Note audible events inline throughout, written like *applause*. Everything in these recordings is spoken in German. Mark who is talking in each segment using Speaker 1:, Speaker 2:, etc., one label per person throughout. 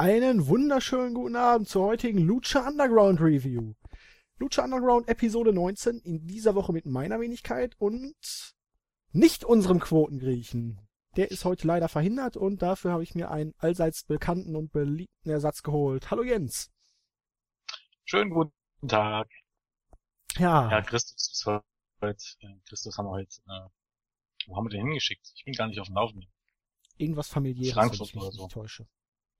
Speaker 1: Einen wunderschönen guten Abend zur heutigen Lucha Underground Review. Lucha Underground Episode 19 in dieser Woche mit meiner Wenigkeit und nicht unserem Quotengriechen. Der ist heute leider verhindert und dafür habe ich mir einen allseits bekannten und beliebten Ersatz geholt. Hallo Jens.
Speaker 2: Schönen guten Tag.
Speaker 1: Ja.
Speaker 2: Ja, Christus ist heute, äh, Christus haben wir heute, äh, wo haben wir den hingeschickt? Ich bin gar nicht auf dem Laufenden.
Speaker 1: Irgendwas familiäres,
Speaker 2: Frankfurt
Speaker 1: wenn ich mich
Speaker 2: oder so.
Speaker 1: nicht täusche.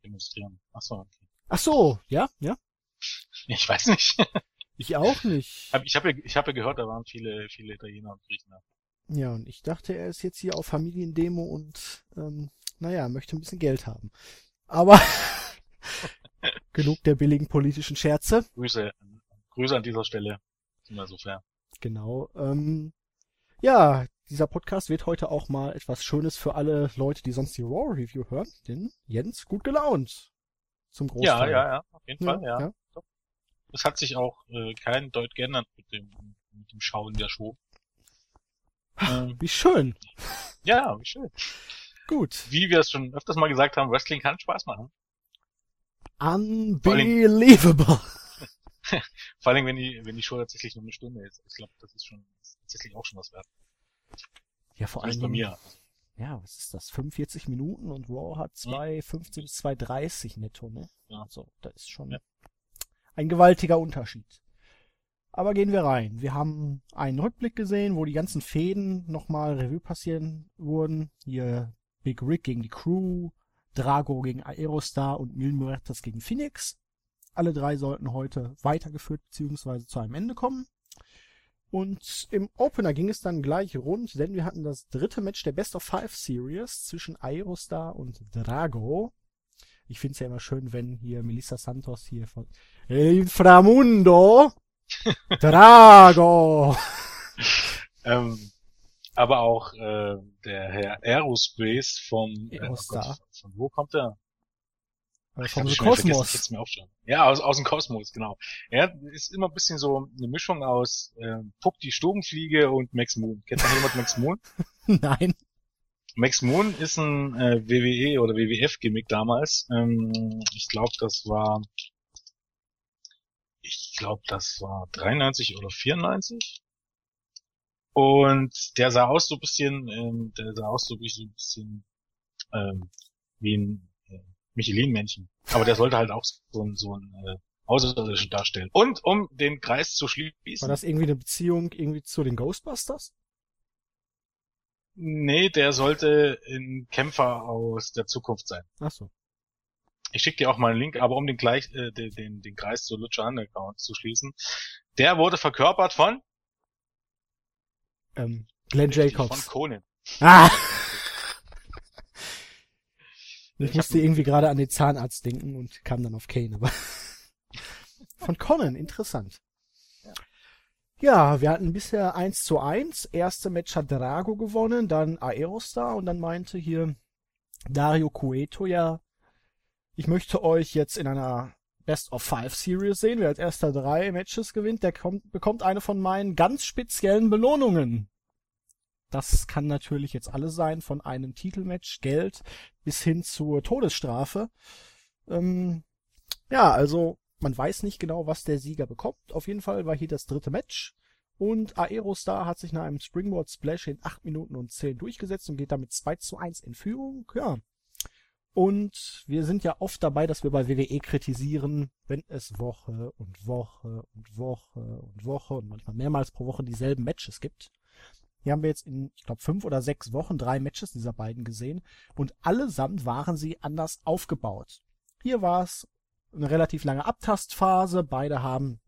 Speaker 2: Demonstrieren. Ach so, okay.
Speaker 1: Ach so, ja, ja. *laughs*
Speaker 2: Ich weiß nicht.
Speaker 1: Ich auch *laughs* nicht.
Speaker 2: Ich habe ich hab ja gehört, da waren viele, viele Italiener und Griechen.
Speaker 1: Ja, und ich dachte, er ist jetzt hier auf Familiendemo und, ähm, naja, möchte ein bisschen Geld haben. Aber *laughs* genug der billigen politischen Scherze.
Speaker 2: Grüße, Grüße an dieser Stelle. Sind wir so fair.
Speaker 1: Genau. Ähm, ja, dieser Podcast wird heute auch mal etwas Schönes für alle Leute, die sonst die Raw Review hören. Denn Jens gut gelaunt. Zum
Speaker 2: Ja,
Speaker 1: Großteil.
Speaker 2: ja, ja, auf jeden
Speaker 1: Ja,
Speaker 2: Fall, ja.
Speaker 1: ja.
Speaker 2: Es hat sich auch äh, kein Deut geändert mit dem, mit dem Schauen der Show. Ähm,
Speaker 1: Wie schön.
Speaker 2: ja, wie schön.
Speaker 1: Gut.
Speaker 2: Wie wir es schon öfters mal gesagt haben, Wrestling kann Spaß machen.
Speaker 1: Unbelievable. *laughs*
Speaker 2: Vor allem, wenn die, wenn die Show tatsächlich nur eine Stunde ist. Ich glaube, das ist schon ist tatsächlich auch schon was wert.
Speaker 1: Ja, vor allem.
Speaker 2: Bei mir.
Speaker 1: Ja, was ist das? 45 Minuten und Raw hat 2,15 bis 2,30 netto, ne?
Speaker 2: Ja.
Speaker 1: Also, das ist schon
Speaker 2: Ja.
Speaker 1: ein gewaltiger Unterschied. Aber gehen wir rein. Wir haben einen Rückblick gesehen, wo die ganzen Fäden nochmal Revue passieren wurden. Hier Big Rick gegen die Crew, Drago gegen Aerostar und Mil Muertes gegen Phoenix. Alle drei sollten heute weitergeführt bzw. zu einem Ende kommen. Und im Opener ging es dann gleich rund, denn wir hatten das dritte Match der Best of Five Series zwischen Aerostar und Drago. Ich finde es ja immer schön, wenn hier Melissa Santos hier von Inframundo *laughs* Drago.
Speaker 2: Ähm, aber auch äh, der Herr Aerospace vom äh, oh
Speaker 1: Aerostar.
Speaker 2: Gott, von wo kommt der?
Speaker 1: Äh,
Speaker 2: Ich
Speaker 1: Vom
Speaker 2: vergessen,
Speaker 1: Kosmos.
Speaker 2: mir auch schon. Ja, aus, aus dem Kosmos, genau. Er ist immer ein bisschen so eine Mischung aus äh, Puck die Stubenfliege und Max Moon. Kennt noch jemand Max Moon? *laughs*
Speaker 1: Nein.
Speaker 2: Max Moon ist ein äh, WWE oder WWF-Gimmick damals. Ähm, ich glaube, das war ich glaube, das war 93 oder 94. Und der sah aus so ein bisschen, ähm, der sah aus so ein bisschen ähm, wie ein äh, Michelin-Männchen. Aber der sollte halt auch so ein, so ein äh, Außerirdischen darstellen. Und um den Kreis zu
Speaker 1: War
Speaker 2: schließen,
Speaker 1: das irgendwie eine Beziehung irgendwie zu den Ghostbusters?
Speaker 2: nee, der sollte ein Kämpfer aus der Zukunft sein.
Speaker 1: Ach so.
Speaker 2: Ich schicke dir auch mal einen Link, aber um den gleich äh, den, den, den Kreis zu Lucha Underground zu schließen, der wurde verkörpert von
Speaker 1: Ähm, Glenn
Speaker 2: von
Speaker 1: Jacobs.
Speaker 2: Conan.
Speaker 1: Ah! Ich
Speaker 2: Ich
Speaker 1: musste irgendwie gerade an den Zahnarzt denken und kam dann auf Kane, aber *laughs* von Conan, interessant. Ja, wir hatten bisher 1 zu 1. Erste Match hat Drago gewonnen, dann Aerostar und dann meinte hier Dario Cueto ja, ich möchte euch jetzt in einer Best of Five Series sehen. Wer als erster drei Matches gewinnt, der kommt, bekommt eine von meinen ganz speziellen Belohnungen. Das kann natürlich jetzt alles sein, von einem Titelmatch, Geld bis hin zur Todesstrafe. Ähm, ja, also man weiß nicht genau, was der Sieger bekommt. Auf jeden Fall war hier das dritte Match. Und Aerostar hat sich nach einem Springboard Splash in 8 Minuten und 10 durchgesetzt und geht damit 2 zu 1 in Führung. Ja. Und wir sind ja oft dabei, dass wir bei WWE kritisieren, wenn es Woche und Woche und Woche und Woche und manchmal mehrmals pro Woche dieselben Matches gibt. Hier haben wir jetzt in, ich glaube, fünf oder sechs Wochen drei Matches dieser beiden gesehen und allesamt waren sie anders aufgebaut. Hier war es eine relativ lange Abtastphase. Beide haben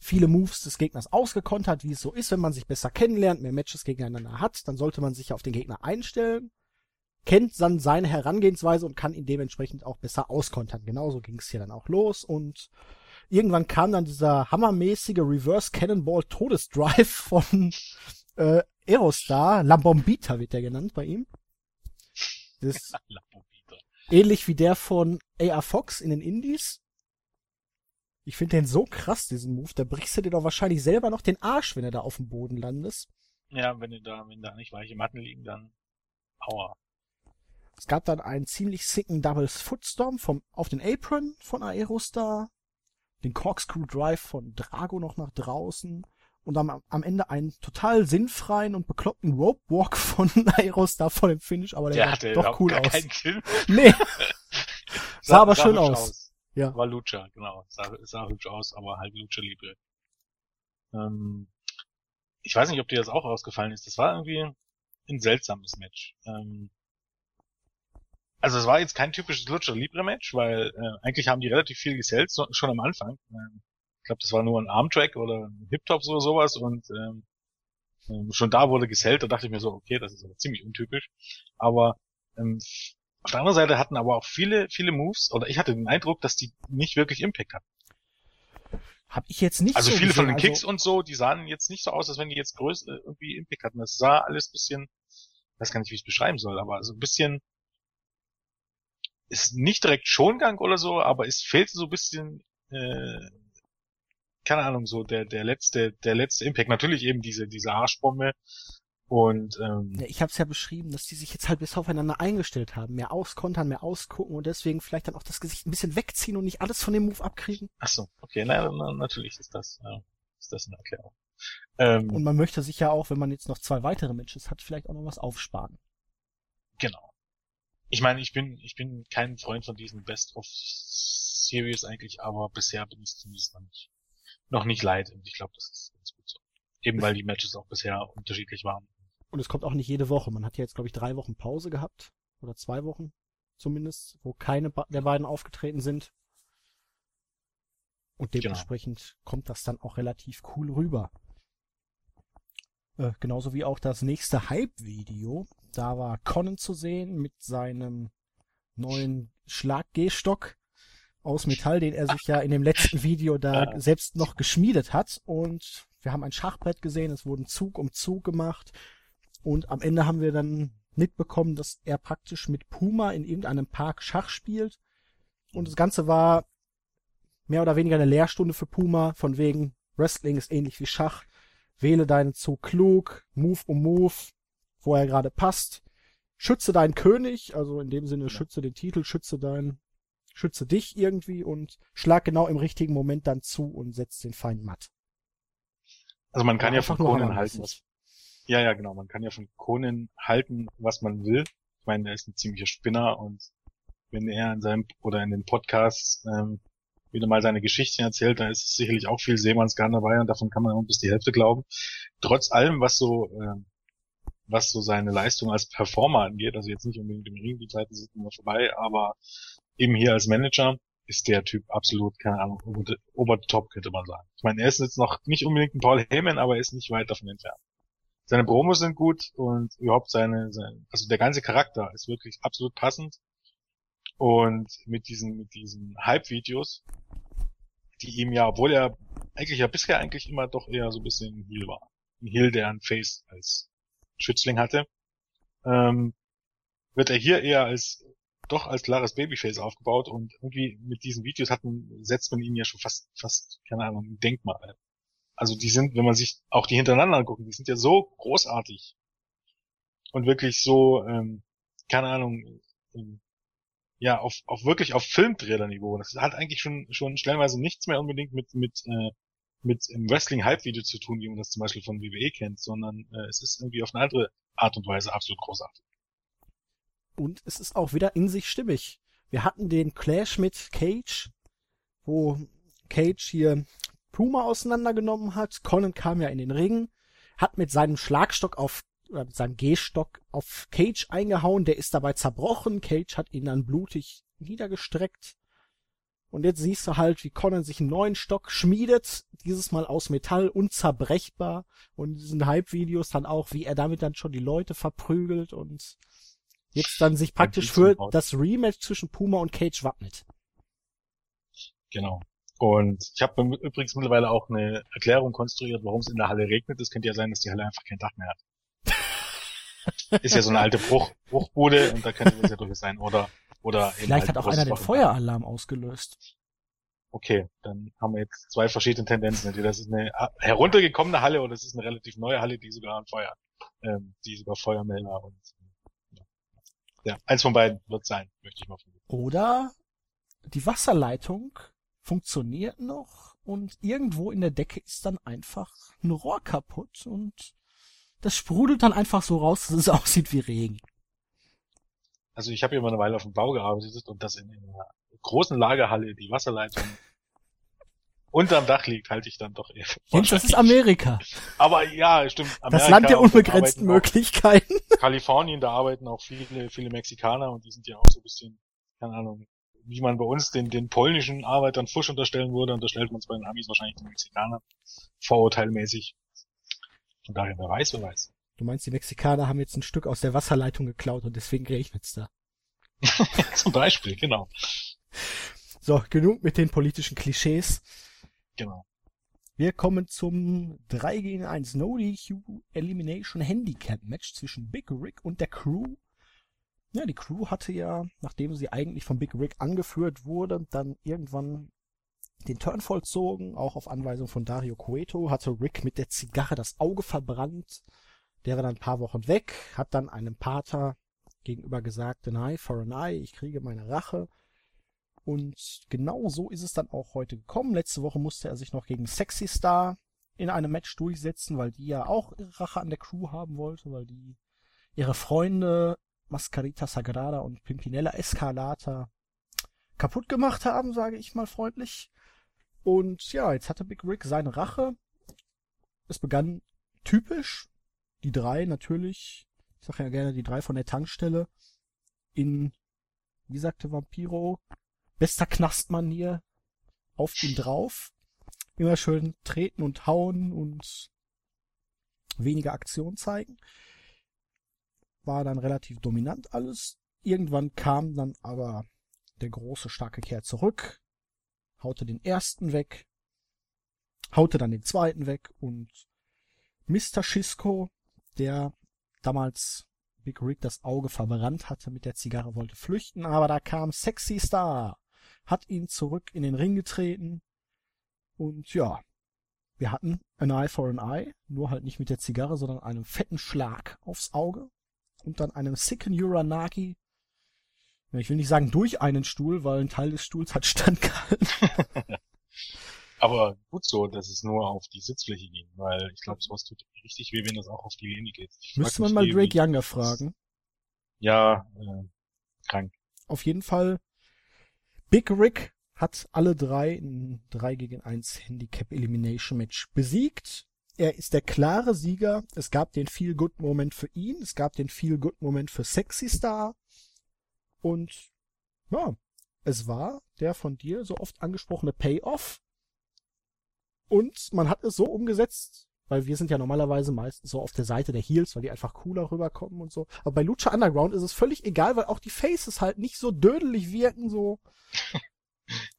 Speaker 1: viele Moves des Gegners ausgekontert, wie es so ist, wenn man sich besser kennenlernt, mehr Matches gegeneinander hat, dann sollte man sich auf den Gegner einstellen, kennt dann seine Herangehensweise und kann ihn dementsprechend auch besser auskontern. Genauso ging es hier dann auch los und irgendwann kam dann dieser hammermäßige Reverse Cannonball Todesdrive *laughs* von äh, Aerostar, La Bombita wird der genannt bei ihm. Das *laughs* ist ähnlich wie der von AR Fox in den Indies. Ich finde den so krass, diesen Move. Da brichst du dir doch wahrscheinlich selber noch den Arsch, wenn du da auf dem Boden landest.
Speaker 2: Ja, wenn du da, wenn da nicht weiche Matten liegen, dann Aua.
Speaker 1: Es gab dann einen ziemlich sicken Doubles Footstorm vom, auf den Apron von Aerostar, den Corkscrew Drive von Drago noch nach draußen und am, am Ende einen total sinnfreien und bekloppten Rope Walk von *laughs* Aerostar vor dem Finish, aber der, der sah doch cool aus. *laughs* Nee. *laughs* sah, sah aber sah schön aus. aus.
Speaker 2: Ja. War Lucha, genau. Sah, sah hübsch aus, aber halt Lucha Libre. Ähm, ich weiß nicht, ob dir das auch ausgefallen ist. Das war irgendwie ein seltsames Match. Ähm, also es war jetzt kein typisches Lucha Libre Match, weil äh, eigentlich haben die relativ viel gesellt, so, schon am Anfang. Ähm, glaube, das war nur ein Armtrack oder ein Hip-Tops oder sowas und ähm, ähm, schon da wurde gesellt, da dachte ich mir so, okay, das ist aber ziemlich untypisch. Aber ähm, auf der anderen Seite hatten aber auch viele, viele Moves, oder ich hatte den Eindruck, dass die nicht wirklich Impact hatten.
Speaker 1: Hab ich jetzt nicht
Speaker 2: Also
Speaker 1: so
Speaker 2: viele gesehen, von den Kicks also und so, die sahen jetzt nicht so aus, als wenn die jetzt größer äh, irgendwie Impact hatten. Das sah alles bisschen, weiß gar nicht, wie ich es beschreiben soll, aber so ein bisschen, ist nicht direkt Schongang oder so, aber es fehlte so ein bisschen, äh, keine Ahnung, so der, der letzte, der letzte Impact. Natürlich eben diese, diese Arschbombe, und ähm,
Speaker 1: ja, ich habe es ja beschrieben, dass die sich jetzt halt bis aufeinander eingestellt haben, mehr auskontern, mehr ausgucken und deswegen vielleicht dann auch das Gesicht ein bisschen wegziehen und nicht alles von dem Move abkriegen.
Speaker 2: Ach so, okay, na, na, natürlich ist das, ja, ist das eine Erklärung.
Speaker 1: Ähm, und man möchte sich ja auch, wenn man jetzt noch zwei weitere Matches hat, vielleicht auch noch was aufsparen.
Speaker 2: Genau. Ich meine, ich bin, ich bin kein Freund von diesen Best of Series eigentlich, aber bisher bin ich zumindest noch nicht, noch nicht leid und ich glaube, das ist ganz gut so. Eben weil die Matches auch bisher unterschiedlich waren.
Speaker 1: Und es kommt auch nicht jede Woche. Man hat ja jetzt, glaube ich, drei Wochen Pause gehabt. Oder zwei Wochen zumindest, wo keine der beiden aufgetreten sind. Und genau. dementsprechend genau. kommt das dann auch relativ cool rüber. Äh, genauso wie auch das nächste Hype-Video. Da war Conan zu sehen mit seinem neuen Schlag-G-Stock aus Metall, den er sich ja in dem letzten Video da selbst noch geschmiedet hat. Und wir haben ein Schachbrett gesehen, es wurden Zug um Zug gemacht. Und am Ende haben wir dann mitbekommen, dass er praktisch mit Puma in irgendeinem Park Schach spielt. Und das Ganze war mehr oder weniger eine Lehrstunde für Puma, von wegen Wrestling ist ähnlich wie Schach. Wähle deinen Zug klug, Move um Move, wo er gerade passt. Schütze deinen König, also in dem Sinne schütze den Titel, schütze dein, schütze dich irgendwie und schlag genau im richtigen Moment dann zu und setz den Feind matt.
Speaker 2: Also man kann ja, ja von Conan halten, was, ja, ja, genau. Man kann ja von Conan halten, was man will. Ich meine, er ist ein ziemlicher Spinner und wenn er in seinem oder in den Podcasts ähm, wieder mal seine Geschichten erzählt, da ist sicherlich auch viel Seemannsgarn dabei und davon kann man auch bis die Hälfte glauben. Trotz allem, was so äh, was so seine Leistung als Performer angeht, also jetzt nicht unbedingt im Ring, die Zeiten sind immer vorbei, aber eben hier als Manager ist der Typ absolut, keine Ahnung, the top, könnte man sagen. Ich meine, er ist jetzt noch nicht unbedingt ein Paul Heyman, aber er ist nicht weit davon entfernt seine Promos sind gut und überhaupt seine, seine, also der ganze Charakter ist wirklich absolut passend. Und mit diesen, mit diesen Hype-Videos, die ihm ja, obwohl er eigentlich ja bisher eigentlich immer doch eher so ein bisschen ein Heal war. Ein Heal, der ein Face als Schützling hatte, ähm, wird er hier eher als doch als klares Babyface aufgebaut und irgendwie mit diesen Videos hat man, setzt man ihn ja schon fast, fast, keine Ahnung, ein Denkmal also die sind, wenn man sich auch die hintereinander anguckt, die sind ja so großartig und wirklich so, ähm, keine Ahnung, ähm, ja, auf, auf wirklich auf Filmtrailer-Niveau. Das hat eigentlich schon, schon stellenweise nichts mehr unbedingt mit, mit, äh, mit im Wrestling-Hype-Video zu tun, wie man das zum Beispiel von WWE kennt, sondern äh, es ist irgendwie auf eine andere Art und Weise absolut großartig.
Speaker 1: Und es ist auch wieder in sich stimmig. Wir hatten den Clash mit Cage, wo Cage hier Puma auseinandergenommen hat. Conan kam ja in den Ring, hat mit seinem Schlagstock auf oder mit seinem Gehstock auf Cage eingehauen, der ist dabei zerbrochen, Cage hat ihn dann blutig niedergestreckt. Und jetzt siehst du halt, wie Conan sich einen neuen Stock schmiedet, dieses Mal aus Metall, unzerbrechbar. Und in diesen Hype-Videos dann auch, wie er damit dann schon die Leute verprügelt und jetzt dann sich praktisch für das Rematch zwischen Puma und Cage wappnet.
Speaker 2: Genau. Und ich habe übrigens mittlerweile auch eine Erklärung konstruiert, warum es in der Halle regnet. Es könnte ja sein, dass die Halle einfach kein Dach mehr hat. *laughs* Ist ja so eine alte Bruch, Bruchbude und da könnte das ja durchaus sein. Oder, oder
Speaker 1: Vielleicht halt hat auch einer den Feueralarm ausgelöst.
Speaker 2: Okay, dann haben wir jetzt zwei verschiedene Tendenzen. Entweder das ist eine heruntergekommene Halle oder es ist eine relativ neue Halle, die sogar ein Feuer, ähm, die sogar Feuermelder und ja. Ja, eins von beiden wird sein, möchte ich mal vermuten.
Speaker 1: Oder die Wasserleitung funktioniert noch und irgendwo in der Decke ist dann einfach ein Rohr kaputt und das sprudelt dann einfach so raus, dass es *laughs* aussieht wie Regen.
Speaker 2: Also ich habe ja mal eine Weile auf dem Bau gearbeitet und das in, in einer großen Lagerhalle die Wasserleitung *laughs* unterm Dach liegt, halte ich dann doch eher.
Speaker 1: Jens, das ist Amerika.
Speaker 2: Aber ja, stimmt.
Speaker 1: Amerika das Land der unbegrenzten Möglichkeiten. *laughs*
Speaker 2: Kalifornien, da arbeiten auch viele, viele Mexikaner und die sind ja auch so ein bisschen, keine Ahnung, wie man bei uns den, den polnischen Arbeitern Fusch unterstellen würde, unterstellt man es bei den Amis wahrscheinlich den Mexikanern. Vorurteilmäßig. Von daher, wer weiß, wer weiß.
Speaker 1: Du meinst, die Mexikaner haben jetzt ein Stück aus der Wasserleitung geklaut und deswegen regnet's da. *laughs*
Speaker 2: Zum Beispiel, genau.
Speaker 1: So, genug mit den politischen Klischees.
Speaker 2: Genau.
Speaker 1: Wir kommen zum 3 gegen 1 No DQ Elimination Handicap Match zwischen Big Rick und der Crew. Ja, die Crew hatte ja, nachdem sie eigentlich von Big Rick angeführt wurde, dann irgendwann den Turn vollzogen, auch auf Anweisung von Dario Cueto, hatte Rick mit der Zigarre das Auge verbrannt. Der war dann ein paar Wochen weg, hat dann einem Pater gegenüber gesagt, an eye for an eye, ich kriege meine Rache. Und genau so ist es dann auch heute gekommen. Letzte Woche musste er sich noch gegen Sexy Star in einem Match durchsetzen, weil die ja auch ihre Rache an der Crew haben wollte, weil die ihre Freunde Mascarita Sagrada und Pimpinella Escalata kaputt gemacht haben, sage ich mal freundlich. Und ja, jetzt hatte Big Rick seine Rache. Es begann typisch. Die drei natürlich, ich sage ja gerne die drei von der Tankstelle, in, wie sagte Vampiro, bester Knastmanier auf ihn drauf. Immer schön treten und hauen und weniger Aktion zeigen. War dann relativ dominant alles. Irgendwann kam dann aber der große, starke Kerl zurück, haute den ersten weg, haute dann den zweiten weg und Mr. Schisco, der damals Big Rick das Auge verbrannt hatte mit der Zigarre, wollte flüchten, aber da kam Sexy Star hat ihn zurück in den Ring getreten. Und ja, wir hatten an Eye for an Eye, nur halt nicht mit der Zigarre, sondern einem fetten Schlag aufs Auge und dann einem sicken Uranagi. Ja, ich will nicht sagen durch einen Stuhl, weil ein Teil des Stuhls hat *laughs* standgehalten. *laughs*
Speaker 2: Aber gut so, dass es nur auf die Sitzfläche ging, weil ich glaube, sowas tut richtig weh, wenn das auch auf die Linie geht. Ich
Speaker 1: Müsste man mal Drake Younger fragen.
Speaker 2: Ja, äh, krank.
Speaker 1: Auf jeden Fall Big Rick hat alle drei in 3 gegen 1 Handicap Elimination Match besiegt. Er ist der klare Sieger. Es gab den Feel Good Moment für ihn. Es gab den Feel Good Moment für Sexy Star. Und ja, es war der von dir so oft angesprochene Payoff. Und man hat es so umgesetzt, weil wir sind ja normalerweise meistens so auf der Seite der Heels, weil die einfach cooler rüberkommen und so. Aber bei Lucha Underground ist es völlig egal, weil auch die Faces halt nicht so dödelig wirken, so. *laughs*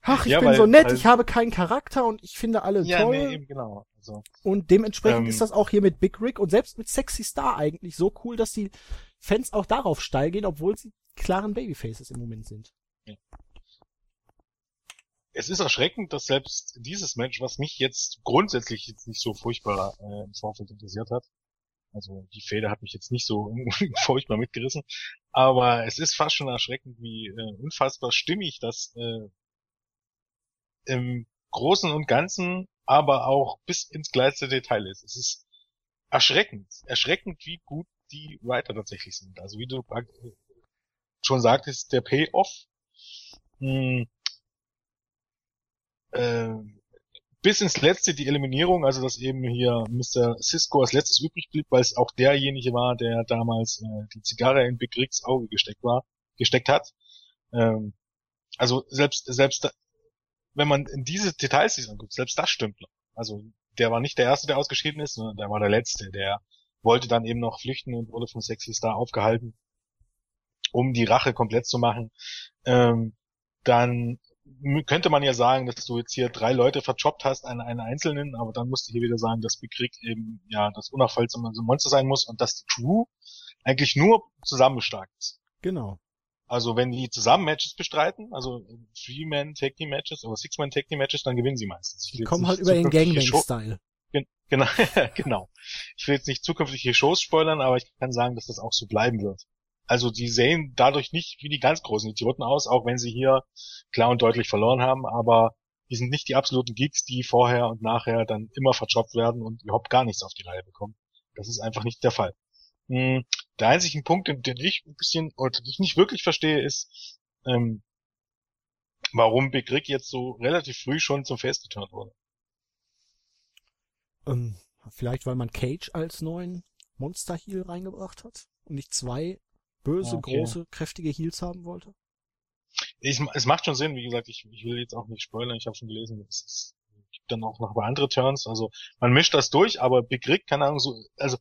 Speaker 1: Ach, ich ja, bin weil, so nett, weil, ich habe keinen Charakter und ich finde alle ja, toll. Nee, eben genau. Also, und dementsprechend ähm, ist das auch hier mit Big Rick und selbst mit Sexy Star eigentlich so cool, dass die Fans auch darauf steil gehen, obwohl sie klaren Babyfaces im Moment sind.
Speaker 2: Es ist erschreckend, dass selbst dieses Match, was mich jetzt grundsätzlich jetzt nicht so furchtbar äh, im Vorfeld interessiert hat, also die Feder hat mich jetzt nicht so *laughs* furchtbar mitgerissen, aber es ist fast schon erschreckend, wie äh, unfassbar stimmig das äh, im Großen und Ganzen, aber auch bis ins kleinste Detail ist. Es ist erschreckend, erschreckend, wie gut die Writer tatsächlich sind. Also wie du schon sagtest, der Payoff mh, hm, äh, bis ins letzte die Eliminierung, also dass eben hier Mr. Cisco als letztes übrig blieb, weil es auch derjenige war, der damals äh, die Zigarre in Big Ricks Auge gesteckt war, gesteckt hat. Ähm, also selbst selbst wenn man in diese Details sich anguckt, selbst das stimmt noch. Also der war nicht der erste, der ausgeschieden ist, sondern der war der letzte, der wollte dann eben noch flüchten und wurde von Sexy Star aufgehalten, um die Rache komplett zu machen. Ähm, dann könnte man ja sagen, dass du jetzt hier drei Leute verjobbt hast, einen, einen einzelnen, aber dann musst du hier wieder sagen, dass Big Rick eben ja das unaufhaltsame Monster sein muss und dass die Crew eigentlich nur zusammen stark ist.
Speaker 1: Genau.
Speaker 2: Also wenn die zusammen Matches bestreiten, also Three-Man Tag Team Matches oder Six-Man Tag Team Matches, dann gewinnen sie meistens.
Speaker 1: Die kommen halt über den Gangbang-Style.
Speaker 2: Genau, *laughs* genau. Ich will jetzt nicht zukünftige Shows spoilern, aber ich kann sagen, dass das auch so bleiben wird. Also die sehen dadurch nicht wie die ganz großen Idioten aus, auch wenn sie hier klar und deutlich verloren haben, aber die sind nicht die absoluten Geeks, die vorher und nachher dann immer verjobbt werden und überhaupt gar nichts auf die Reihe bekommen. Das ist einfach nicht der Fall. Hm, der einzige Punkt, den ich ein bisschen, oder den ich nicht wirklich verstehe, ist, ähm, warum Big Rick jetzt so relativ früh schon zum Face geturnt wurde.
Speaker 1: Ähm, vielleicht, weil man Cage als neuen Monster Heal reingebracht hat und nicht zwei böse, okay. große, kräftige Heals haben wollte?
Speaker 2: Ich, es macht schon Sinn, wie gesagt, ich, ich will jetzt auch nicht spoilern, ich habe schon gelesen, es, es gibt dann auch noch andere Turns, also man mischt das durch, aber Big Rick, keine Ahnung, so, also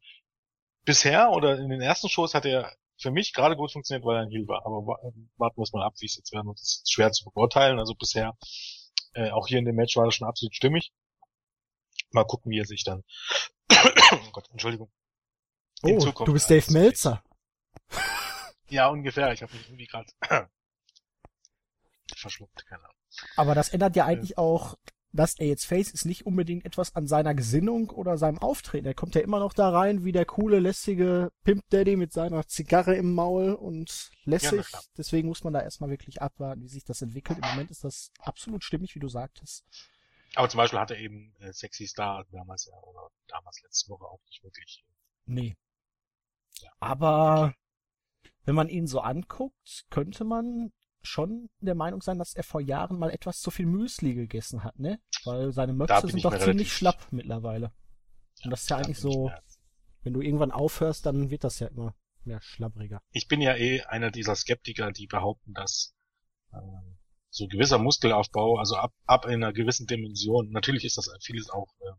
Speaker 2: bisher oder in den ersten Shows hat er für mich gerade gut funktioniert, weil er ein Heal war, aber warten wir es mal ab, wie es jetzt werden, das ist schwer zu beurteilen, also bisher, äh, auch hier in dem Match war das schon absolut stimmig. Mal gucken, wie er sich dann, *coughs* oh Gott, Entschuldigung,
Speaker 1: Oh, du bist Dave Meltzer.
Speaker 2: Ja, ungefähr. Ich habe mich irgendwie gerade *clears throat* verschluckt, keine Ahnung.
Speaker 1: Aber das ändert ja eigentlich ja. auch, dass er jetzt Face ist, nicht unbedingt etwas an seiner Gesinnung oder seinem Auftreten. Er kommt ja immer noch da rein wie der coole, lässige Pimp Daddy mit seiner Zigarre im Maul und lässig. Ja, Deswegen muss man da erstmal wirklich abwarten, wie sich das entwickelt. Im Moment ist das absolut stimmig, wie du sagtest.
Speaker 2: Aber zum Beispiel hat er eben äh, Sexy Star damals ja, oder damals letzte Woche auch nicht wirklich.
Speaker 1: Nee, aber wenn man ihn so anguckt, könnte man schon der Meinung sein, dass er vor Jahren mal etwas zu viel Müsli gegessen hat, ne? Weil seine Möpse sind doch ziemlich schlapp mittlerweile. Und das ist ja eigentlich so, wenn du irgendwann aufhörst, dann wird das ja immer mehr schlabbriger.
Speaker 2: Ich bin ja eh einer dieser Skeptiker, die behaupten, dass äh, so gewisser Muskelaufbau, also ab, ab einer gewissen Dimension, natürlich ist das vieles auch äh,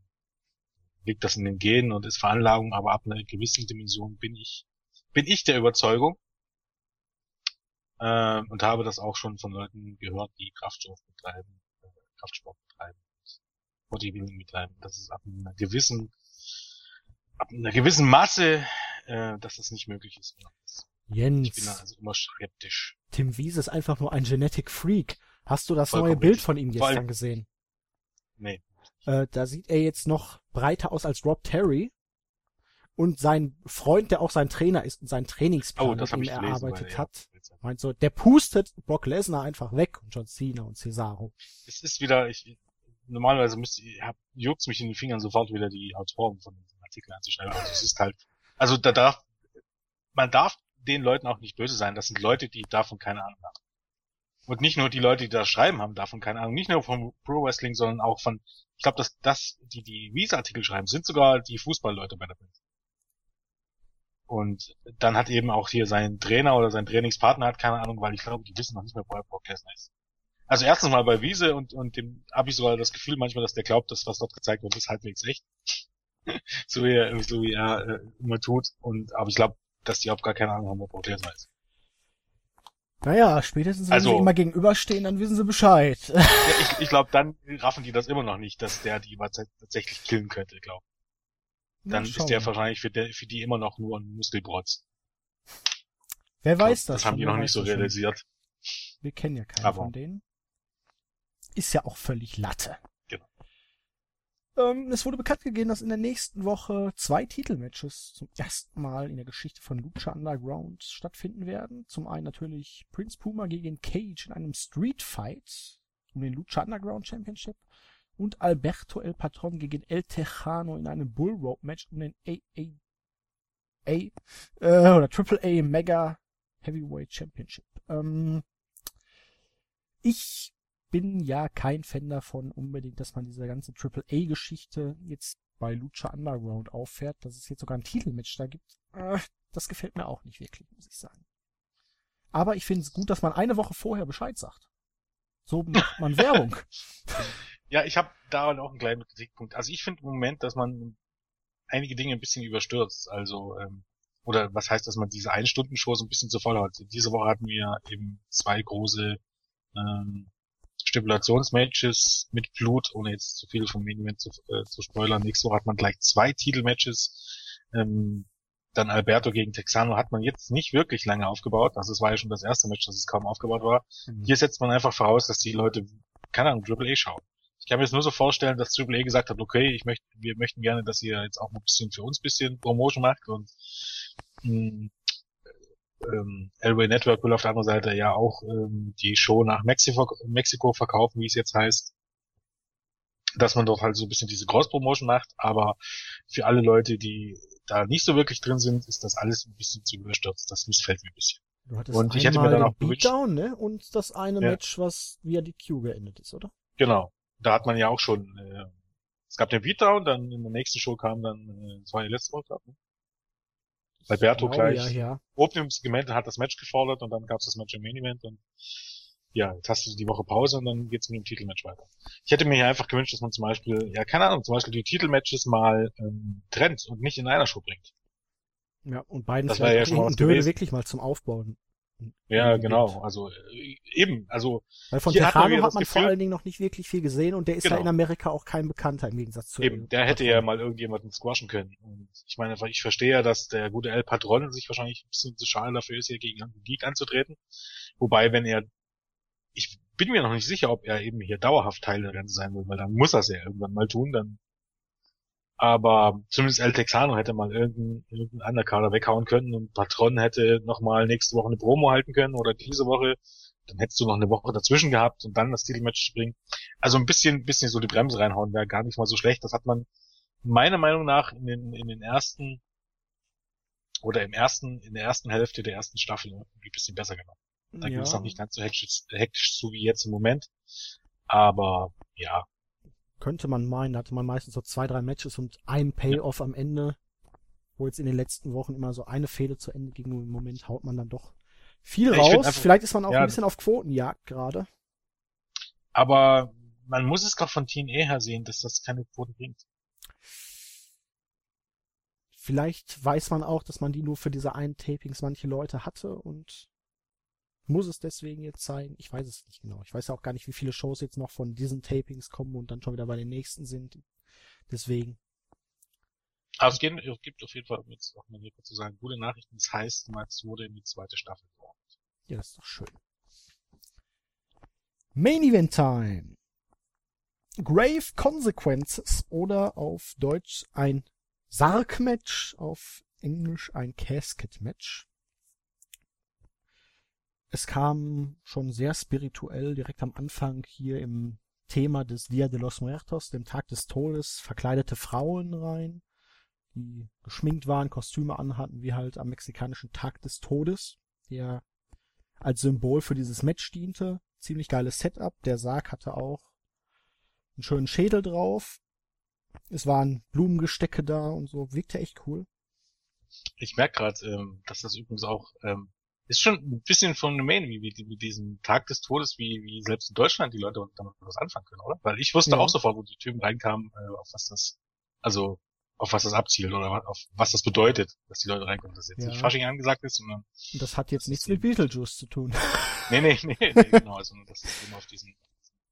Speaker 2: liegt das in den Genen und ist Veranlagung, aber ab einer gewissen Dimension bin ich, bin ich der Überzeugung, äh, und habe das auch schon von Leuten gehört, die Kraftsport betreiben, äh, Kraftsport betreiben, Bodybuilding betreiben, dass es ab einer gewissen, ab einer gewissen Masse, äh, dass das nicht möglich ist.
Speaker 1: Jens.
Speaker 2: Ich bin da also immer skeptisch.
Speaker 1: Tim Wiese ist einfach nur ein Genetic Freak. Hast du das Vollkommen neue Bild von ihm gestern gesehen?
Speaker 2: Nee.
Speaker 1: Äh, da sieht er jetzt noch breiter aus als Rob Terry. Und sein Freund, der auch sein Trainer ist und seinen Trainingsplan oh, mit ihm erarbeitet gelesen, hat, ja. Meint so, der pustet Brock Lesnar einfach weg und John Cena und Cesaro.
Speaker 2: Es ist wieder, ich, normalerweise müsste, hab, juckt's mich in den Fingern sofort wieder die Autoren von den Artikeln anzuschreiben. Also es ist halt, also da darf, man darf den Leuten auch nicht böse sein. Das sind Leute, die davon keine Ahnung haben. Und nicht nur die Leute, die da schreiben, haben davon keine Ahnung. Nicht nur vom Pro Wrestling, sondern auch von, ich glaube, dass das, die die Visa-Artikel schreiben, sind sogar die Fußballleute bei der Bild. Und dann hat eben auch hier sein Trainer oder sein Trainingspartner hat keine Ahnung, weil ich glaube, die wissen noch nicht mehr, wo er Brock Lesnar ist. Also erstens mal bei Wiese und, und dem habe ich sogar das Gefühl manchmal, dass der glaubt, dass was dort gezeigt wird, ist halbwegs echt. *laughs* so wie er, so wie er äh, immer tut. Und aber ich glaube, dass die auch gar keine Ahnung haben, wo Brock Lesnar ist.
Speaker 1: Naja, spätestens wenn also, sie immer gegenüberstehen, dann wissen sie Bescheid.
Speaker 2: ich ich glaube, dann raffen die das immer noch nicht, dass der die tatsächlich killen könnte, glaube Dann ist der wahrscheinlich für, der, für die immer noch nur ein Muskelbrotz.
Speaker 1: Wer glaub, weiß das?
Speaker 2: Das haben die noch nicht so realisiert.
Speaker 1: Wir kennen ja keinen Aber. von denen. Ist ja auch völlig Latte. Ähm, es wurde bekannt gegeben, dass in der nächsten Woche zwei Titelmatches zum ersten Mal in der Geschichte von Lucha Underground stattfinden werden. Zum einen natürlich Prince Puma gegen Cage in einem Street Fight um den Lucha Underground Championship und Alberto El Patron gegen El Tejano in einem Bull Rope Match um den AA A, äh, oder Triple A Mega Heavyweight Championship. Ähm, ich bin ja kein Fan davon unbedingt, dass man diese ganze Triple A Geschichte jetzt bei Lucha Underground auffährt, dass es jetzt sogar ein Titelmatch da gibt. Äh, das gefällt mir auch nicht wirklich, muss ich sagen. Aber ich finde es gut, dass man eine Woche vorher Bescheid sagt. So macht man Werbung. *laughs*
Speaker 2: Ja, ich habe da auch einen kleinen Kritikpunkt. Also ich finde im Moment, dass man einige Dinge ein bisschen überstürzt. Also, ähm, oder was heißt, dass man diese Ein-Stunden-Shows ein bisschen zu voll hat. Diese Woche hatten wir eben zwei große ähm, Stipulationsmatches mit Blut, ohne jetzt zu viel vom Main zu, äh, zu spoilern. Nächste Woche hat man gleich zwei Titelmatches. Ähm, dann Alberto gegen Texano hat man jetzt nicht wirklich lange aufgebaut. Also es war ja schon das erste Match, dass es kaum aufgebaut war. Mhm. Hier setzt man einfach voraus, dass die Leute, keine Ahnung, Triple A schauen. Ich kann mir jetzt nur so vorstellen, dass Triple A gesagt hat, okay, ich möchte, wir möchten gerne, dass ihr jetzt auch ein bisschen für uns ein bisschen Promotion macht und mh, mm, ähm, Elway Network will auf der anderen Seite ja auch ähm, die Show nach Mexiko, Mexiko verkaufen, wie es jetzt heißt. Dass man dort halt so ein bisschen diese Cross-Promotion macht, aber für alle Leute, die da nicht so wirklich drin sind, ist das alles ein bisschen zu überstürzt. Das missfällt mir ein bisschen.
Speaker 1: Du hattest
Speaker 2: Und ich hätte mir dann auch gewünscht-
Speaker 1: Beatdown, ne? Und das eine
Speaker 2: Ja.
Speaker 1: Match, was via die Q geendet ist, oder?
Speaker 2: Genau. Da hat man ja auch schon, äh, es gab den Beatdown, dann in der nächsten Show kam dann, äh, das war die letzte Woche, ich, ne? Alberto
Speaker 1: glaube,
Speaker 2: gleich.
Speaker 1: Ja, ja.
Speaker 2: Opening-Segment hat das Match gefordert und dann gab es das Match im Main Event und ja, jetzt hast du die Woche Pause und dann geht's mit dem Titelmatch weiter. Ich hätte mir hier einfach gewünscht, dass man zum Beispiel, ja, keine Ahnung, zum Beispiel die Titelmatches mal ähm, trennt und nicht in einer Show bringt.
Speaker 1: Ja, und beiden
Speaker 2: Das wäre ja schon
Speaker 1: und Döde wirklich mal zum Aufbauen.
Speaker 2: Ja, genau.
Speaker 1: gibt.
Speaker 2: Also äh, eben, also
Speaker 1: Weil von
Speaker 2: Hier hat man
Speaker 1: hat man vor allen Dingen noch nicht wirklich viel gesehen und der ist ja
Speaker 2: Genau.
Speaker 1: in Amerika auch kein Bekannter im Gegensatz zu
Speaker 2: eben, der hätte ja mal irgendjemanden squashen können. Und ich meine, ich verstehe ja, dass der gute El Patron sich wahrscheinlich ein bisschen zu schade dafür ist, hier gegen einen Geek anzutreten. Wobei, wenn er, ich bin mir noch nicht sicher, ob er eben hier dauerhaft Teil der Ganze sein will, weil dann muss er es ja irgendwann mal tun, dann aber zumindest El Texano hätte mal irgendeinen irgendein Underkader weghauen können und Patron hätte noch mal nächste Woche eine Promo halten können oder diese Woche. Dann hättest du noch eine Woche dazwischen gehabt und dann das Titelmatch bringen. Also ein bisschen, bisschen so die Bremse reinhauen wäre gar nicht mal so schlecht. Das hat man meiner Meinung nach in den, in den ersten oder im ersten, in der ersten Hälfte der ersten Staffel irgendwie ein bisschen besser gemacht. Da ging es noch nicht ganz so hektisch, hektisch so wie jetzt im Moment. Aber ja,
Speaker 1: Könnte man meinen, da hatte man meistens so zwei, drei Matches und ein Payoff am Ende, wo jetzt in den letzten Wochen immer so eine Fehde zu Ende ging und im Moment haut man dann doch viel
Speaker 2: Ja,
Speaker 1: raus.
Speaker 2: einfach-
Speaker 1: Vielleicht ist man auch
Speaker 2: ja.
Speaker 1: ein bisschen auf Quotenjagd gerade.
Speaker 2: aber man muss es doch von Team E her sehen, dass das keine Quoten bringt.
Speaker 1: Vielleicht weiß man auch, dass man die nur für diese einen Tapings manche Leute hatte und muss es deswegen jetzt zeigen. Ich weiß es nicht genau. Ich weiß ja auch gar nicht, wie viele Shows jetzt noch von diesen Tapings kommen und dann schon wieder bei den nächsten sind. Deswegen.
Speaker 2: Aber es, geht, es gibt auf jeden Fall, um jetzt auch mal hier kurz zu sagen, gute Nachrichten. Das heißt, Max wurde in die zweite Staffel geordnet.
Speaker 1: Ja, das ist doch schön. Main Event Time. Grave Consequences oder auf Deutsch ein Sarg-Match, auf Englisch ein Casket-Match. Es kam schon sehr spirituell direkt am Anfang hier im Thema des Dia de los Muertos, dem Tag des Todes, verkleidete Frauen rein, die geschminkt waren, Kostüme anhatten, wie halt am mexikanischen Tag des Todes, der als Symbol für dieses Match diente. Ziemlich geiles Setup. Der Sarg hatte auch einen schönen Schädel drauf. Es waren Blumengestecke da und so. Wirkte echt cool.
Speaker 2: Ich merke gerade, ähm, dass das übrigens auch ähm, ist schon ein bisschen Main, wie, wie, wie diesem Tag des Todes, wie, wie selbst in Deutschland die Leute damit was anfangen können, oder? Weil ich wusste
Speaker 1: Ja.
Speaker 2: auch sofort, wo die Typen reinkamen, äh, auf was das, also auf was das abzielt oder auf was das bedeutet, dass die Leute reinkommen, dass jetzt
Speaker 1: Ja.
Speaker 2: nicht Fasching angesagt ist, sondern
Speaker 1: Und das hat jetzt
Speaker 2: Das
Speaker 1: nichts
Speaker 2: ist
Speaker 1: mit Beetlejuice zu tun. *laughs*
Speaker 2: nee, nee, nee, nee *laughs* genau, also dass es eben auf diesen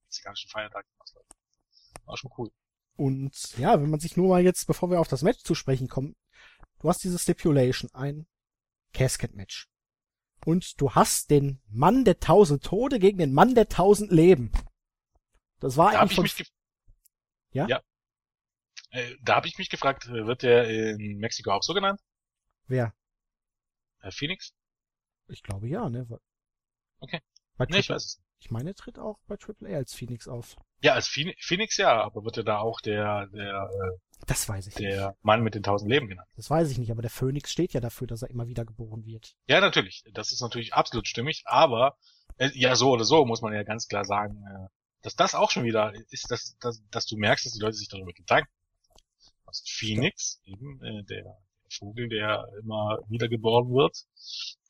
Speaker 2: mexikanischen Feiertag ausläuft. War schon cool.
Speaker 1: Und ja, wenn man sich nur mal jetzt, bevor wir auf das Match zu sprechen kommen, du hast diese Stipulation, ein Casket-Match. Und du hast den Mann der tausend Tode gegen den Mann der tausend Leben. Das war
Speaker 2: Da
Speaker 1: eigentlich
Speaker 2: ich
Speaker 1: von,
Speaker 2: mich
Speaker 1: Ja?
Speaker 2: ja. Äh, da habe ich mich gefragt, äh, wird der in Mexiko auch so genannt?
Speaker 1: wer?
Speaker 2: Äh, Phoenix?
Speaker 1: Ich glaube ja, ne?
Speaker 2: Okay.
Speaker 1: Bei
Speaker 2: Nee, ich weiß es
Speaker 1: ich meine, er tritt auch bei Triple A als Phoenix auf.
Speaker 2: Ja, als Phoen- Phoenix ja, aber wird er da auch der, der, äh,
Speaker 1: Das weiß ich nicht.
Speaker 2: der Mann mit den tausend Leben genannt?
Speaker 1: Das weiß ich nicht, aber der Phoenix steht ja dafür, dass er immer wieder geboren wird.
Speaker 2: Ja, natürlich. Das ist natürlich absolut stimmig, aber äh, ja, so oder so muss man ja ganz klar sagen, äh, dass das auch schon wieder ist, dass, dass, dass du merkst, dass die Leute sich darüber Gedanken machen. Also Phoenix, eben äh, der Vogel, der immer wiedergeboren wird.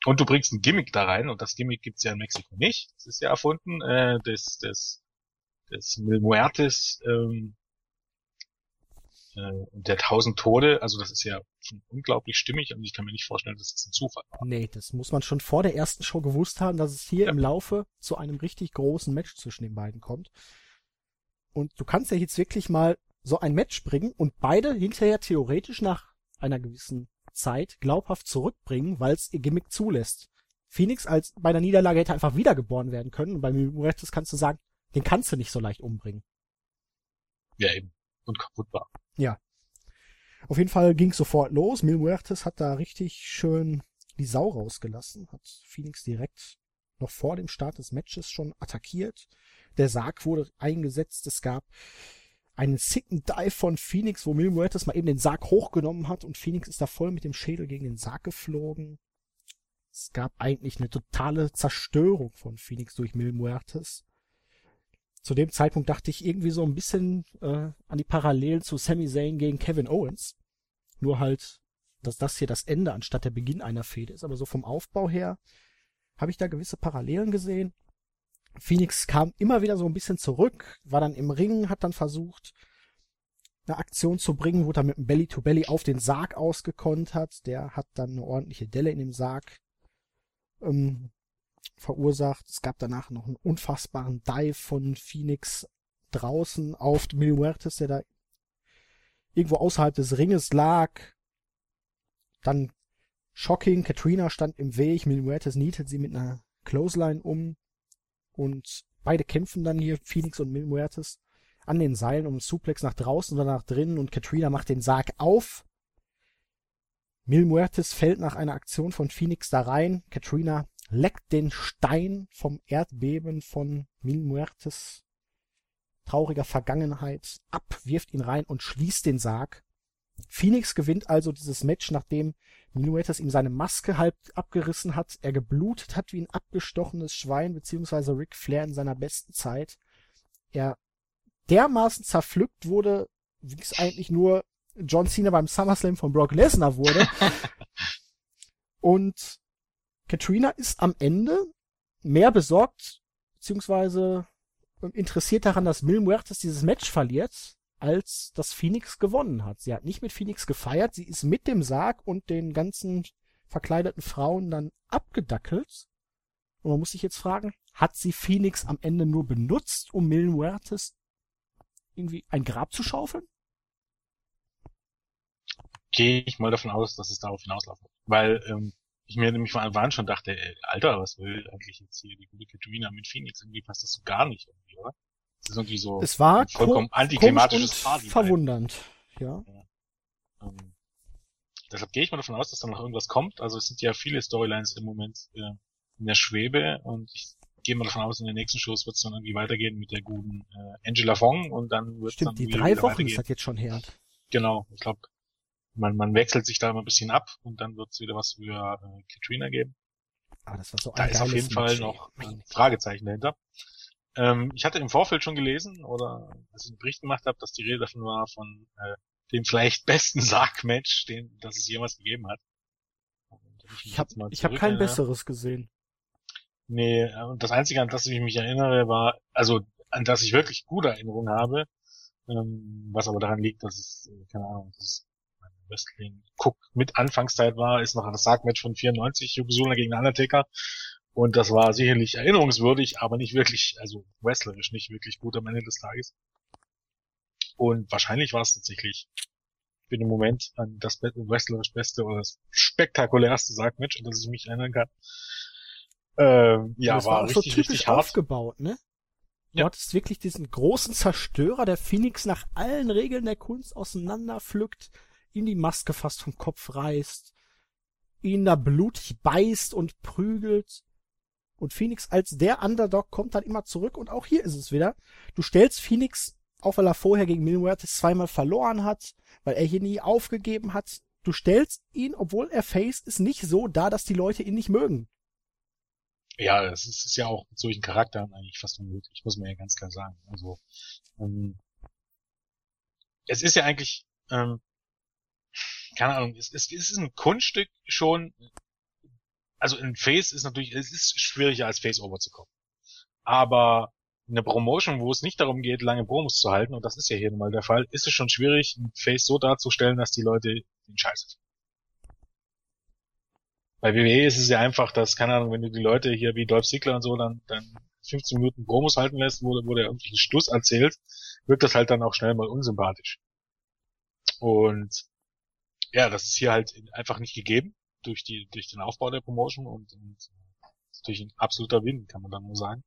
Speaker 2: Und du bringst ein Gimmick da rein, und das Gimmick gibt's ja in Mexiko nicht. Das ist ja erfunden, äh, des, des, des Mil Muertes, ähm, äh, und der tausend Tode, also das ist ja schon unglaublich stimmig und ich kann mir nicht vorstellen, dass das ein Zufall war.
Speaker 1: Nee, das muss man schon vor der ersten Show gewusst haben, dass es hier
Speaker 2: Ja.
Speaker 1: im Laufe zu einem richtig großen Match zwischen den beiden kommt. Und du kannst ja jetzt wirklich mal so ein Match bringen und beide hinterher theoretisch nach einer gewissen Zeit glaubhaft zurückbringen, weil es ihr Gimmick zulässt. Phoenix als bei einer Niederlage hätte einfach wiedergeboren werden können und bei Muertes kannst du sagen, den kannst du nicht so leicht umbringen.
Speaker 2: Ja, eben. Und kaputt war.
Speaker 1: Auf jeden Fall ging sofort los. Mil Muertes hat da richtig schön die Sau rausgelassen, hat Phoenix direkt noch vor dem Start des Matches schon attackiert. Der Sarg wurde eingesetzt. Es gab einen sicken Dive von Phoenix, wo Mil Muertes mal eben den Sarg hochgenommen hat und Phoenix ist da voll mit dem Schädel gegen den Sarg geflogen. Es gab eigentlich eine totale Zerstörung von Phoenix durch Mil Muertes. Zu dem Zeitpunkt dachte ich irgendwie so ein bisschen äh, an die Parallelen zu Sami Zayn gegen Kevin Owens. Nur halt, dass das hier das Ende anstatt der Beginn einer Fehde ist. Aber so vom Aufbau her habe ich da gewisse Parallelen gesehen. Phoenix kam immer wieder so ein bisschen zurück, war dann im Ring, hat dann versucht, eine Aktion zu bringen, wurde dann mit dem Belly-to-Belly -Belly auf den Sarg ausgekontert. Der hat dann eine ordentliche Delle in dem Sarg ähm, verursacht. Es gab danach noch einen unfassbaren Dive von Phoenix draußen auf Mil Muertes, der da irgendwo außerhalb des Ringes lag. Dann Shocking, Katrina stand im Weg, Mil Muertes nietet sie mit einer Clothesline um. Und beide kämpfen dann hier, Phoenix und Mil Muertes, an den Seilen um Suplex nach draußen oder nach drinnen und Katrina macht den Sarg auf. Mil Muertes fällt nach einer Aktion von Phoenix da rein. Katrina leckt den Stein vom Erdbeben von Mil Muertes trauriger Vergangenheit ab, wirft ihn rein und schließt den Sarg. Phoenix gewinnt also dieses Match, nachdem Minuetas ihm seine Maske halb abgerissen hat, er geblutet hat wie ein abgestochenes Schwein, beziehungsweise Ric Flair in seiner besten Zeit. Er dermaßen zerpflückt wurde, wie es eigentlich nur John Cena beim SummerSlam von Brock Lesnar wurde. *laughs* Und Katrina ist am Ende mehr besorgt, beziehungsweise interessiert daran, dass Mil Muertes dieses Match verliert, als dass Phoenix gewonnen hat. Sie hat nicht mit Phoenix gefeiert, sie ist mit dem Sarg und den ganzen verkleideten Frauen dann abgedackelt. Und man muss sich jetzt fragen, hat sie Phoenix am Ende nur benutzt, um Mil Muertes irgendwie ein Grab zu schaufeln?
Speaker 2: Gehe ich mal davon aus, dass es darauf hinauslaufen wird. Weil ähm, ich mir nämlich von Anfang an schon dachte, ey, Alter, was will eigentlich jetzt hier die gute Katrina mit Phoenix? Irgendwie passt das so gar nicht irgendwie, oder?
Speaker 1: Das ist irgendwie so es war vollkommen antiklimatisches Party. Verwundernd, ja. ja.
Speaker 2: Ähm, deshalb gehe ich mal davon aus, dass da noch irgendwas kommt. Also es sind ja viele Storylines im Moment äh, in der Schwebe und ich gehe mal davon aus, in den nächsten Shows wird es dann irgendwie weitergehen mit der guten äh, Angela Fong und dann wird
Speaker 1: Stimmt,
Speaker 2: dann
Speaker 1: die drei Wochen ist das jetzt schon her.
Speaker 2: Genau, ich glaube, man, man wechselt sich da immer ein bisschen ab und dann wird es wieder was für äh, Katrina geben.
Speaker 1: Ah, das war so
Speaker 2: da ist auf jeden Fall noch ein Fragezeichen dahinter. Ähm, ich hatte im Vorfeld schon gelesen, oder als ich einen Bericht gemacht habe, dass die Rede davon war von äh, dem vielleicht besten *laughs* Sargmatch, den das es jemals gegeben hat.
Speaker 1: Ich, ich habe hab kein besseres gesehen.
Speaker 2: Nee, äh, das Einzige, an das ich mich erinnere, war, also an das ich wirklich gute Erinnerungen habe, ähm, was aber daran liegt, dass es, äh, keine Ahnung, dass es Wrestling Cook mit Anfangszeit war, ist noch das Sargmatch von 94, Yokozuna gegen Undertaker. Und das war sicherlich erinnerungswürdig, aber nicht wirklich, also wrestlerisch nicht wirklich gut am Ende des Tages. Und wahrscheinlich war es tatsächlich für den Moment an das wrestlerisch beste oder das spektakulärste Sargmatch, an das ich mich erinnern kann.
Speaker 1: Ähm, ja, das war, war richtig, so typisch aufgebaut, ne? Du ja. hattest wirklich diesen großen Zerstörer, der Phoenix nach allen Regeln der Kunst auseinanderpflückt, ihm die Maske fast vom Kopf reißt, ihn da blutig beißt und prügelt. Und Phoenix als der Underdog kommt dann immer zurück und auch hier ist es wieder. Du stellst Phoenix, auch weil er vorher gegen Mil zweimal verloren hat, weil er hier nie aufgegeben hat, du stellst ihn, obwohl er Face ist, nicht so dar, dass die Leute ihn nicht mögen.
Speaker 2: Ja, es ist, ist, ja auch mit solchen Charakteren eigentlich fast unmöglich, muss man ja ganz klar sagen. Also ähm, es ist ja eigentlich ähm, keine Ahnung, es, es, es ist ein Kunststück schon, also ein Face ist natürlich, es ist schwieriger als Face-Over zu kommen. Aber eine Promotion, wo es nicht darum geht, lange Promos zu halten, und das ist ja hier mal der Fall, ist es schon schwierig, ein Face so darzustellen, dass die Leute den Scheiße finden. Bei WWE ist es ja einfach, dass, keine Ahnung, wenn du die Leute hier wie Dolph Ziggler und so dann, dann 15 Minuten Promos halten lässt, wo, wo der irgendwie einen Schluss erzählt, wirkt das halt dann auch schnell mal unsympathisch. Und ja, das ist hier halt einfach nicht gegeben durch die durch den Aufbau der Promotion und, und durch ein absoluter Win, kann man dann nur sagen.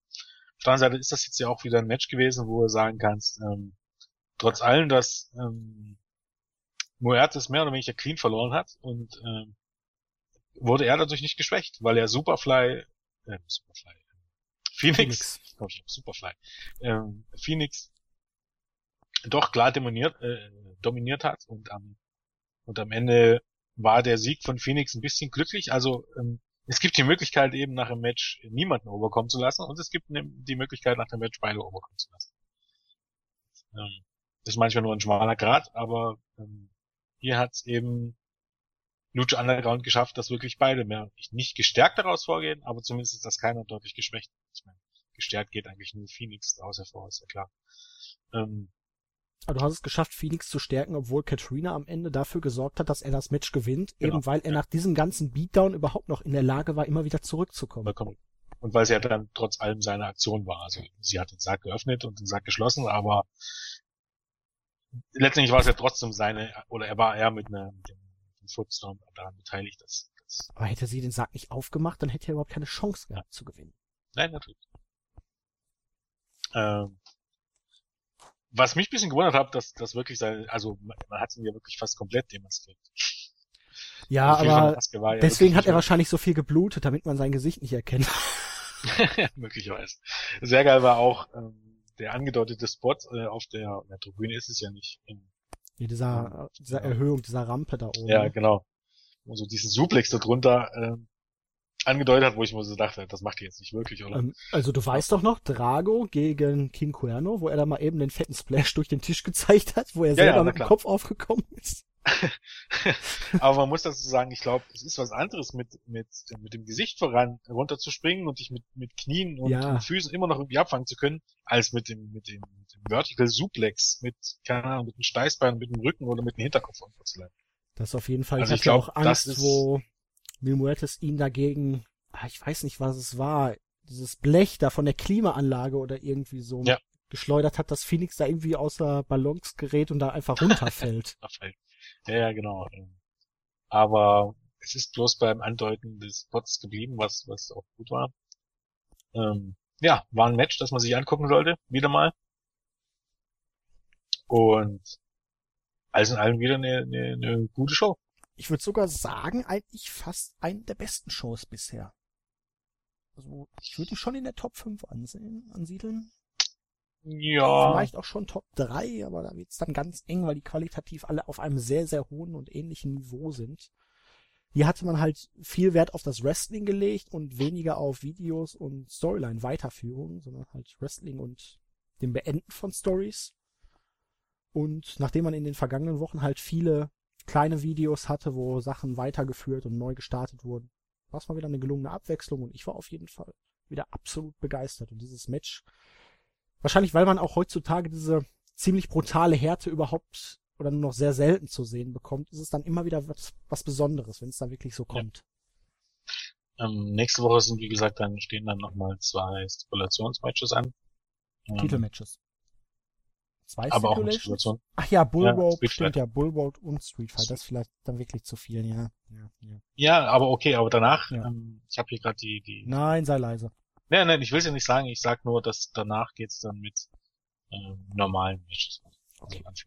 Speaker 2: Auf der anderen Seite ist das jetzt ja auch wieder ein Match gewesen, wo du sagen kannst, ähm, trotz allem, dass ähm, Muertes mehr oder weniger clean verloren hat und ähm, wurde er dadurch nicht geschwächt, weil er Superfly, äh, Superfly, Phoenix, Phoenix. Oh, Superfly, ähm, Phoenix doch klar dominiert, äh, dominiert hat und am, und am Ende war der Sieg von Phoenix ein bisschen glücklich. Also ähm, es gibt die Möglichkeit eben nach dem Match niemanden overkommen zu lassen und es gibt ne, die Möglichkeit nach dem Match beide overkommen zu lassen. Ähm, das ist manchmal nur ein schmaler Grad, aber ähm, hier hat es eben Lucha Underground geschafft, dass wirklich beide mehr nicht gestärkt daraus vorgehen, aber zumindest dass keiner deutlich geschwächt. Ich meine, gestärkt geht eigentlich nur Phoenix daraus hervor, ist ja klar. Ähm,
Speaker 1: aber du hast es geschafft, Phoenix zu stärken, obwohl Katrina am Ende dafür gesorgt hat, dass er das Match gewinnt, genau. eben weil er ja. nach diesem ganzen Beatdown überhaupt noch in der Lage war, immer wieder zurückzukommen.
Speaker 2: Und weil sie ja dann trotz allem seine Aktion war. Also sie hat den Sack geöffnet und den Sack geschlossen, aber letztendlich war es ja trotzdem seine, oder er war eher mit, einer, mit dem, Footstorm daran beteiligt. Dass, dass
Speaker 1: aber hätte sie den Sack nicht aufgemacht, dann hätte er überhaupt keine Chance gehabt zu gewinnen.
Speaker 2: Nein, natürlich. Ähm, was mich ein bisschen gewundert hat, dass das wirklich sein, also man hat ihn ja wirklich fast komplett demaskiert.
Speaker 1: Ja, also aber ja deswegen hat er wahrscheinlich so viel geblutet, damit man sein Gesicht nicht erkennt. *laughs* *laughs*
Speaker 2: Möglicherweise. Sehr geil war auch ähm, der angedeutete Spot äh, auf der, der Tribüne ist es ja nicht.
Speaker 1: In, ja, dieser, dieser Erhöhung, dieser Rampe da oben.
Speaker 2: Ja, genau. Und so diesen Suplex da drunter, ähm, angedeutet hat, wo ich mir so dachte, das macht die jetzt nicht wirklich, oder? Ähm,
Speaker 1: also du weißt doch noch, Drago gegen King Cuerno, wo er da mal eben den fetten Splash durch den Tisch gezeigt hat, wo er ja, selber ja, mit dem Kopf aufgekommen ist. *laughs*
Speaker 2: Aber man muss dazu sagen, ich glaube, es ist was anderes, mit, mit, mit dem Gesicht voran runterzuspringen und dich mit, mit Knien und, ja. und Füßen immer noch irgendwie abfangen zu können, als mit dem, mit dem, mit dem Vertical Suplex, mit, keine Ahnung, mit dem Steißbein, mit dem Rücken oder mit dem Hinterkopf runterzulaufen.
Speaker 1: Das ist auf jeden Fall, also ich, ich glaube, auch Angst, wo Muertes ihn dagegen, ah, ich weiß nicht, was es war, dieses Blech da von der Klimaanlage oder irgendwie so ja. geschleudert hat, dass Phoenix da irgendwie außer Ballons gerät und da einfach *laughs* runterfällt.
Speaker 2: ja, ja, genau. Aber es ist bloß beim Andeuten des Spots geblieben, was, was auch gut war. Ähm, ja, war ein Match, das man sich angucken sollte, wieder mal. Und alles in allem wieder eine, eine, eine gute Show
Speaker 1: ich würde sogar sagen, eigentlich fast eine der besten Shows bisher. Also ich würde die schon in der Top 5 ansehen, ansiedeln.
Speaker 2: Ja.
Speaker 1: Vielleicht auch schon Top 3, aber da wird's dann ganz eng, weil die qualitativ alle auf einem sehr, sehr hohen und ähnlichen Niveau sind. Hier hatte man halt viel Wert auf das Wrestling gelegt und weniger auf Videos und Storyline-Weiterführung, sondern halt Wrestling und dem Beenden von Stories. Und nachdem man in den vergangenen Wochen halt viele kleine Videos hatte, wo Sachen weitergeführt und neu gestartet wurden. War es mal wieder eine gelungene Abwechslung und ich war auf jeden Fall wieder absolut begeistert. Und dieses Match, wahrscheinlich weil man auch heutzutage diese ziemlich brutale Härte überhaupt oder nur noch sehr selten zu sehen bekommt, ist es dann immer wieder was, was Besonderes, wenn es da wirklich so kommt.
Speaker 2: Ja. Ähm, nächste Woche sind, wie gesagt, dann stehen dann nochmal zwei Stipulationsmatches an.
Speaker 1: Titelmatches.
Speaker 2: Zwei aber auch
Speaker 1: Ach ja, Bullrope, ja, stimmt ja, Bullrope und Street Fighter, das ist vielleicht dann wirklich zu viel, ja.
Speaker 2: Ja, ja. ja aber okay, aber danach, ja. ähm, ich habe hier gerade die, die...
Speaker 1: Nein, sei leise.
Speaker 2: Nein, nein, ich will ja nicht sagen, ich sag nur, dass danach geht's dann mit ähm, normalen Matches. Okay. Also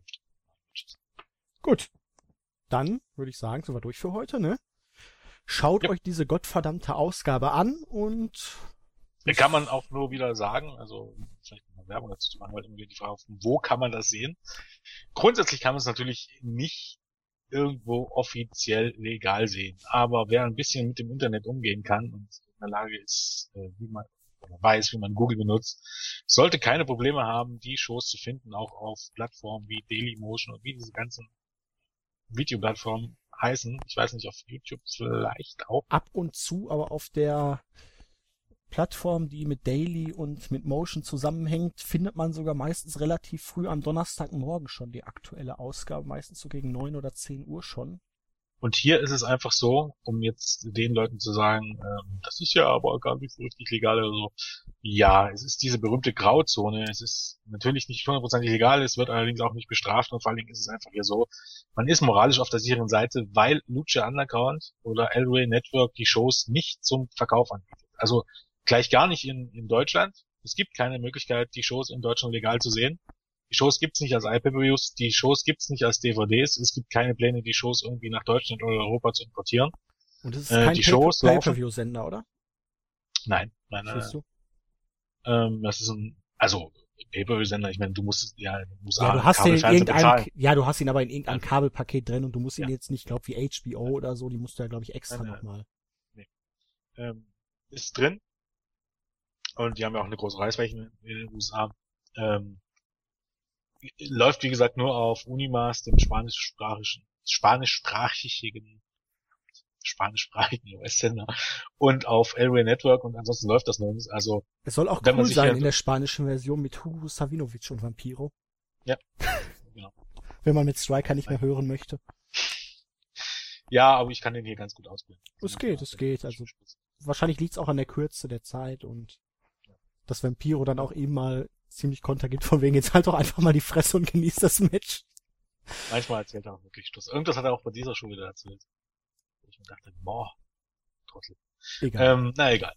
Speaker 1: Gut. Dann würde ich sagen, sind wir durch für heute, ne? Schaut ja. euch diese gottverdammte Ausgabe an und...
Speaker 2: Kann man auch nur wieder sagen, also vielleicht Werbung dazu zu machen, weil irgendwie die Frage, wo kann man das sehen? Grundsätzlich kann man es natürlich nicht irgendwo offiziell legal sehen. Aber wer ein bisschen mit dem Internet umgehen kann und in der Lage ist, äh, wie man oder weiß, wie man Google benutzt, sollte keine Probleme haben, die Shows zu finden, auch auf Plattformen wie Dailymotion und wie diese ganzen Videoplattformen heißen. Ich weiß nicht, auf YouTube vielleicht auch.
Speaker 1: Ab und zu, aber auf der Plattform, die mit Daily und mit Motion zusammenhängt, findet man sogar meistens relativ früh am Donnerstagmorgen schon die aktuelle Ausgabe, meistens so gegen neun oder zehn Uhr schon.
Speaker 2: Und hier ist es einfach so, um jetzt den Leuten zu sagen, ähm, das ist ja aber gar nicht so richtig legal oder so. Ja, es ist diese berühmte Grauzone. Es ist natürlich nicht hundertprozentig legal, es wird allerdings auch nicht bestraft und vor allen Dingen ist es einfach hier so, man ist moralisch auf der sicheren Seite, weil Lucha Underground oder Elway Network die Shows nicht zum Verkauf anbietet. Also Gleich gar nicht in, in Deutschland. Es gibt keine Möglichkeit, die Shows in Deutschland legal zu sehen. Die Shows gibt's nicht als iPad-Reviews, die Shows gibt's nicht als DVDs. Es gibt keine Pläne, die Shows irgendwie nach Deutschland oder Europa zu importieren.
Speaker 1: Und es ist
Speaker 2: Äh,
Speaker 1: kein
Speaker 2: die
Speaker 1: Pay-
Speaker 2: Shows laufen-
Speaker 1: Pay-Per-View-Sender, oder?
Speaker 2: Nein, nein, nein.
Speaker 1: Siehst du?
Speaker 2: Ähm, das ist ein, also Pay-Per-View-Sender, ich meine, du musst ja in den USA
Speaker 1: Ja, du hast ihn in irgendeinem, ja, du hast ihn aber in irgendeinem. Kabelpaket drin und du musst ihn
Speaker 2: Ja.
Speaker 1: jetzt nicht, glaub wie HBO oder so, die musst du ja, glaube ich, extra nochmal.
Speaker 2: ähm, ist drin. Und die haben ja auch eine große Reichweite in den USA. Ähm, läuft, wie gesagt, nur auf Unimas, dem spanischsprachigen, spanischsprachigen, *laughs* spanischsprachigen US-Sender und auf Elway Network und ansonsten läuft das nirgends. Also,
Speaker 1: Es soll auch cool sein
Speaker 2: ja-
Speaker 1: in der spanischen Version mit Hugo Savinovic und Vampiro.
Speaker 2: Ja. *laughs* Genau.
Speaker 1: Wenn man mit Striker nicht mehr hören möchte.
Speaker 2: ja, aber ich kann den hier ganz gut ausbilden.
Speaker 1: Es geht, es geht, also- Wahrscheinlich liegt's auch an der Kürze der Zeit und dass Vampiro dann auch eben mal ziemlich Konter gibt, von wegen jetzt halt doch einfach mal die Fresse und genießt das Match.
Speaker 2: Manchmal erzählt er auch wirklich Schluss. Irgendwas hat er auch bei dieser Show wieder erzählt. Ich dachte, boah, Trottel.
Speaker 1: Egal.
Speaker 2: Ähm, na egal.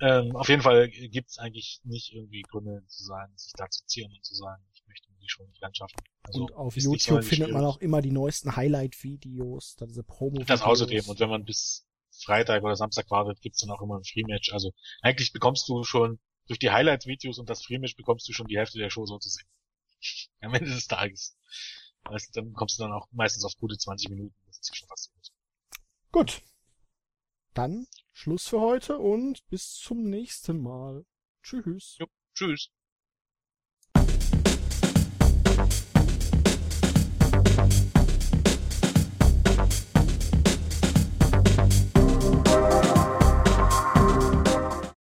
Speaker 2: Ähm, auf jeden Fall gibt's eigentlich nicht irgendwie Gründe zu sagen, sich da zu zieren und zu sagen, ich möchte die Show nicht ganz schaffen. Also,
Speaker 1: und auf YouTube findet man auch immer die neuesten Highlight-Videos, dann diese promo
Speaker 2: Das außerdem. Und wenn man bis Freitag oder Samstag wartet, gibt's dann auch immer ein Free-Match. Also eigentlich bekommst du schon durch die Highlight-Videos und das Free-Match bekommst du schon die Hälfte der Show so zu sehen. *laughs* Am Ende des Tages. Weißt, du, dann kommst du dann auch meistens auf gute 20 Minuten. Das ist ja schon fast gut.
Speaker 1: Gut. Dann Schluss für heute und bis zum nächsten Mal. Tschüss.
Speaker 2: Jo, tschüss.